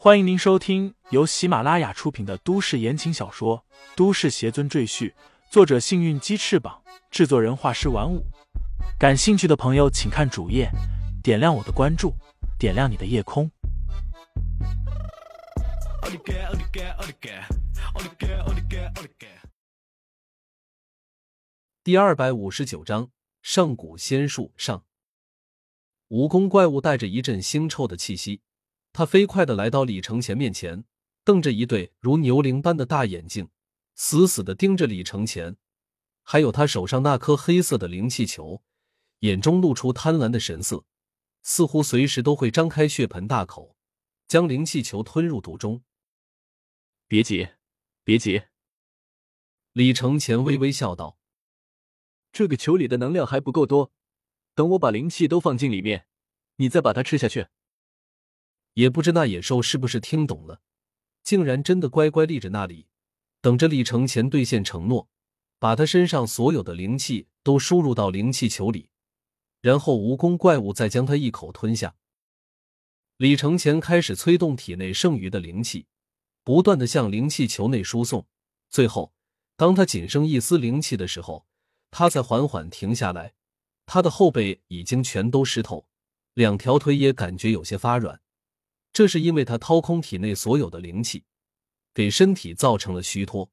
欢迎您收听由喜马拉雅出品的都市言情小说《都市邪尊赘婿》，作者：幸运鸡翅膀，制作人：画师玩五。感兴趣的朋友，请看主页，点亮我的关注，点亮你的夜空。第二百五十九章上古仙术上。蜈蚣怪物带着一阵腥臭的气息。他飞快的来到李承前面前，瞪着一对如牛铃般的大眼睛，死死的盯着李承前，还有他手上那颗黑色的灵气球，眼中露出贪婪的神色，似乎随时都会张开血盆大口，将灵气球吞入肚中。别急，别急。李承前微微笑道：“这个球里的能量还不够多，等我把灵气都放进里面，你再把它吃下去。”也不知那野兽是不是听懂了，竟然真的乖乖立着那里，等着李承前兑现承诺，把他身上所有的灵气都输入到灵气球里，然后蜈蚣怪物再将他一口吞下。李承前开始催动体内剩余的灵气，不断的向灵气球内输送。最后，当他仅剩一丝灵气的时候，他才缓缓停下来。他的后背已经全都湿透，两条腿也感觉有些发软。这是因为他掏空体内所有的灵气，给身体造成了虚脱。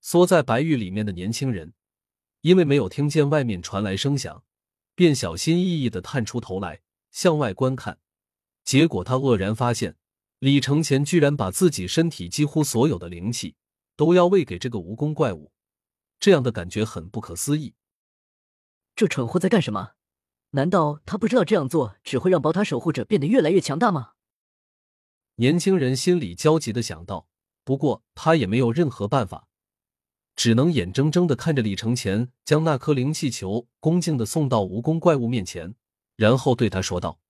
缩在白玉里面的年轻人，因为没有听见外面传来声响，便小心翼翼的探出头来向外观看。结果他愕然发现，李承前居然把自己身体几乎所有的灵气都要喂给这个蜈蚣怪物，这样的感觉很不可思议。这蠢货在干什么？难道他不知道这样做只会让宝塔守护者变得越来越强大吗？年轻人心里焦急的想到，不过他也没有任何办法，只能眼睁睁的看着李承前将那颗灵气球恭敬的送到蜈蚣怪物面前，然后对他说道：“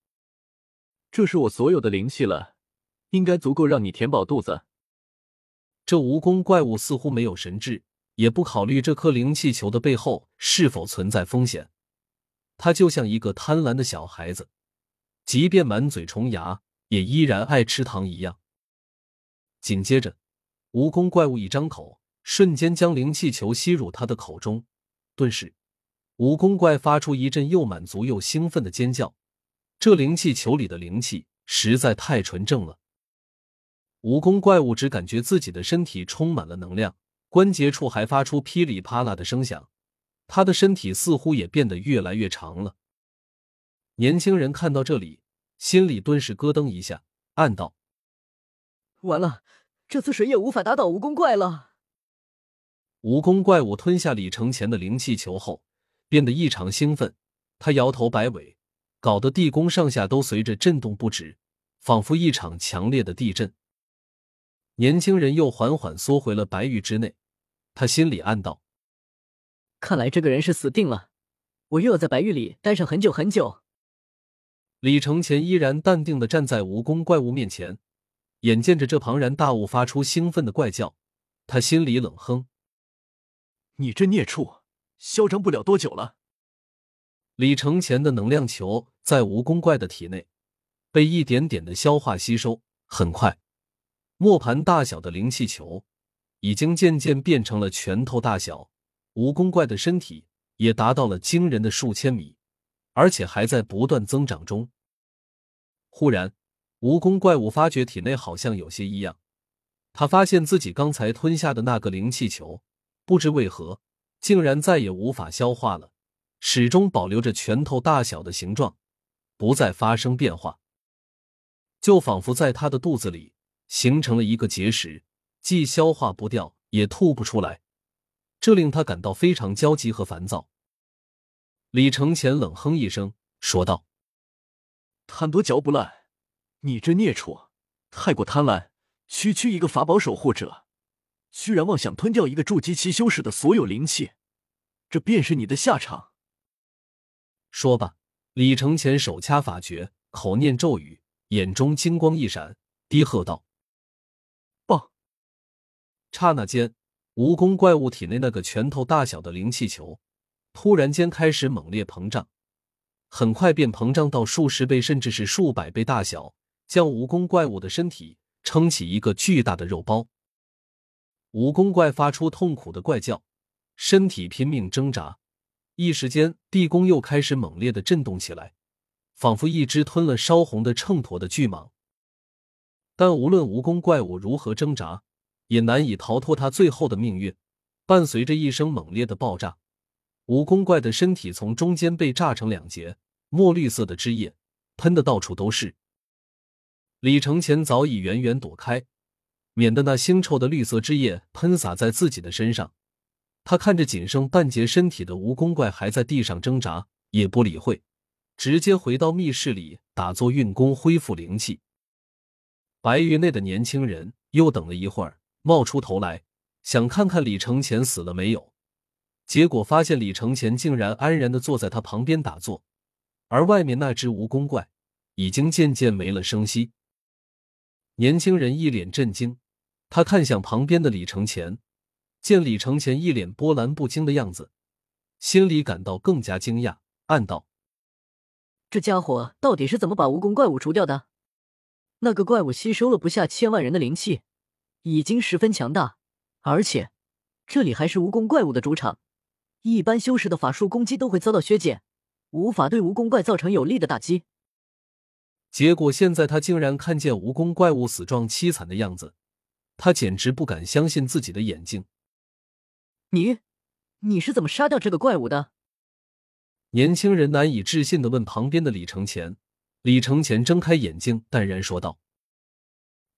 这是我所有的灵气了，应该足够让你填饱肚子。”这蜈蚣怪物似乎没有神智，也不考虑这颗灵气球的背后是否存在风险，他就像一个贪婪的小孩子，即便满嘴虫牙。也依然爱吃糖一样。紧接着，蜈蚣怪物一张口，瞬间将灵气球吸入他的口中。顿时，蜈蚣怪发出一阵又满足又兴奋的尖叫。这灵气球里的灵气实在太纯正了。蜈蚣怪物只感觉自己的身体充满了能量，关节处还发出噼里啪啦的声响。他的身体似乎也变得越来越长了。年轻人看到这里。心里顿时咯噔一下，暗道：“完了，这次谁也无法打倒蜈蚣怪了。”蜈蚣怪物吞下李承前的灵气球后，变得异常兴奋。他摇头摆尾，搞得地宫上下都随着震动不止，仿佛一场强烈的地震。年轻人又缓缓缩回了白玉之内，他心里暗道：“看来这个人是死定了，我又要在白玉里待上很久很久。”李承前依然淡定的站在蜈蚣怪物面前，眼见着这庞然大物发出兴奋的怪叫，他心里冷哼：“你这孽畜，嚣张不了多久了。”李承前的能量球在蜈蚣怪的体内被一点点的消化吸收，很快，磨盘大小的灵气球已经渐渐变成了拳头大小，蜈蚣怪的身体也达到了惊人的数千米。而且还在不断增长中。忽然，蜈蚣怪物发觉体内好像有些异样，他发现自己刚才吞下的那个灵气球，不知为何竟然再也无法消化了，始终保留着拳头大小的形状，不再发生变化，就仿佛在他的肚子里形成了一个结石，既消化不掉，也吐不出来，这令他感到非常焦急和烦躁。李承前冷哼一声，说道：“贪多嚼不烂，你这孽畜，太过贪婪！区区一个法宝守护者，居然妄想吞掉一个筑基期修士的所有灵气，这便是你的下场。”说罢，李承前手掐法诀，口念咒语，眼中金光一闪，低喝道：“爆！”刹那间，蜈蚣怪物体内那个拳头大小的灵气球。突然间开始猛烈膨胀，很快便膨胀到数十倍甚至是数百倍大小，将蜈蚣怪物的身体撑起一个巨大的肉包。蜈蚣怪发出痛苦的怪叫，身体拼命挣扎。一时间，地宫又开始猛烈的震动起来，仿佛一只吞了烧红的秤砣的巨蟒。但无论蜈蚣怪物如何挣扎，也难以逃脱它最后的命运。伴随着一声猛烈的爆炸，蜈蚣怪的身体从中间被炸成两截，墨绿色的汁液喷的到处都是。李承前早已远远躲开，免得那腥臭的绿色汁液喷洒在自己的身上。他看着仅剩半截身体的蜈蚣怪还在地上挣扎，也不理会，直接回到密室里打坐运功恢复灵气。白玉内的年轻人又等了一会儿，冒出头来想看看李承前死了没有，结果发现李承前竟然安然的坐在他旁边打坐，而外面那只蜈蚣怪已经渐渐没了声息。年轻人一脸震惊，他看向旁边的李承前。见李承前一脸波澜不惊的样子，心里感到更加惊讶，暗道：“这家伙到底是怎么把蜈蚣怪物除掉的？那个怪物吸收了不下千万人的灵气，已经十分强大，而且这里还是蜈蚣怪物的主场，一般修士的法术攻击都会遭到削减，无法对蜈蚣怪造成有力的打击。结果现在他竟然看见蜈蚣怪物死状凄惨的样子，他简直不敢相信自己的眼睛。”你，你是怎么杀掉这个怪物的？年轻人难以置信的问旁边的李承前。李承前睁开眼睛，淡然说道：“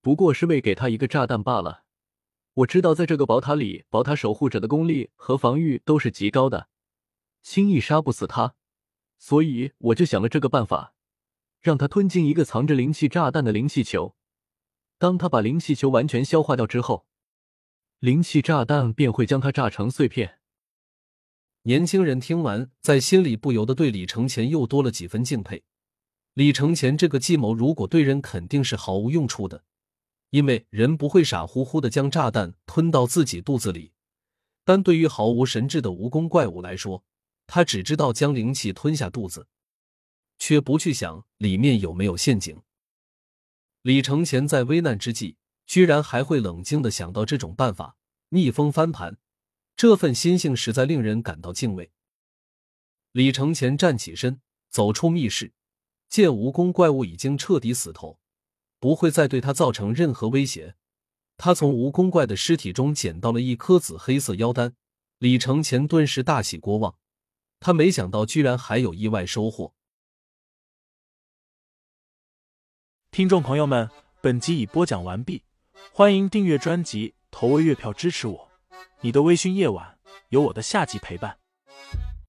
不过是为给他一个炸弹罢了。我知道，在这个宝塔里，宝塔守护者的功力和防御都是极高的，轻易杀不死他，所以我就想了这个办法，让他吞进一个藏着灵气炸弹的灵气球。当他把灵气球完全消化掉之后。”灵气炸弹便会将它炸成碎片。年轻人听完，在心里不由得对李承前又多了几分敬佩。李承前这个计谋，如果对人肯定是毫无用处的，因为人不会傻乎乎的将炸弹吞到自己肚子里。但对于毫无神智的蜈蚣怪物来说，他只知道将灵气吞下肚子，却不去想里面有没有陷阱。李承前在危难之际。居然还会冷静的想到这种办法逆风翻盘，这份心性实在令人感到敬畏。李承前站起身，走出密室，见蜈蚣怪物已经彻底死透，不会再对他造成任何威胁。他从蜈蚣怪的尸体中捡到了一颗紫黑色妖丹，李承前顿时大喜过望。他没想到居然还有意外收获。听众朋友们，本集已播讲完毕。欢迎订阅专辑，投喂月票支持我。你的微醺夜晚，有我的下集陪伴。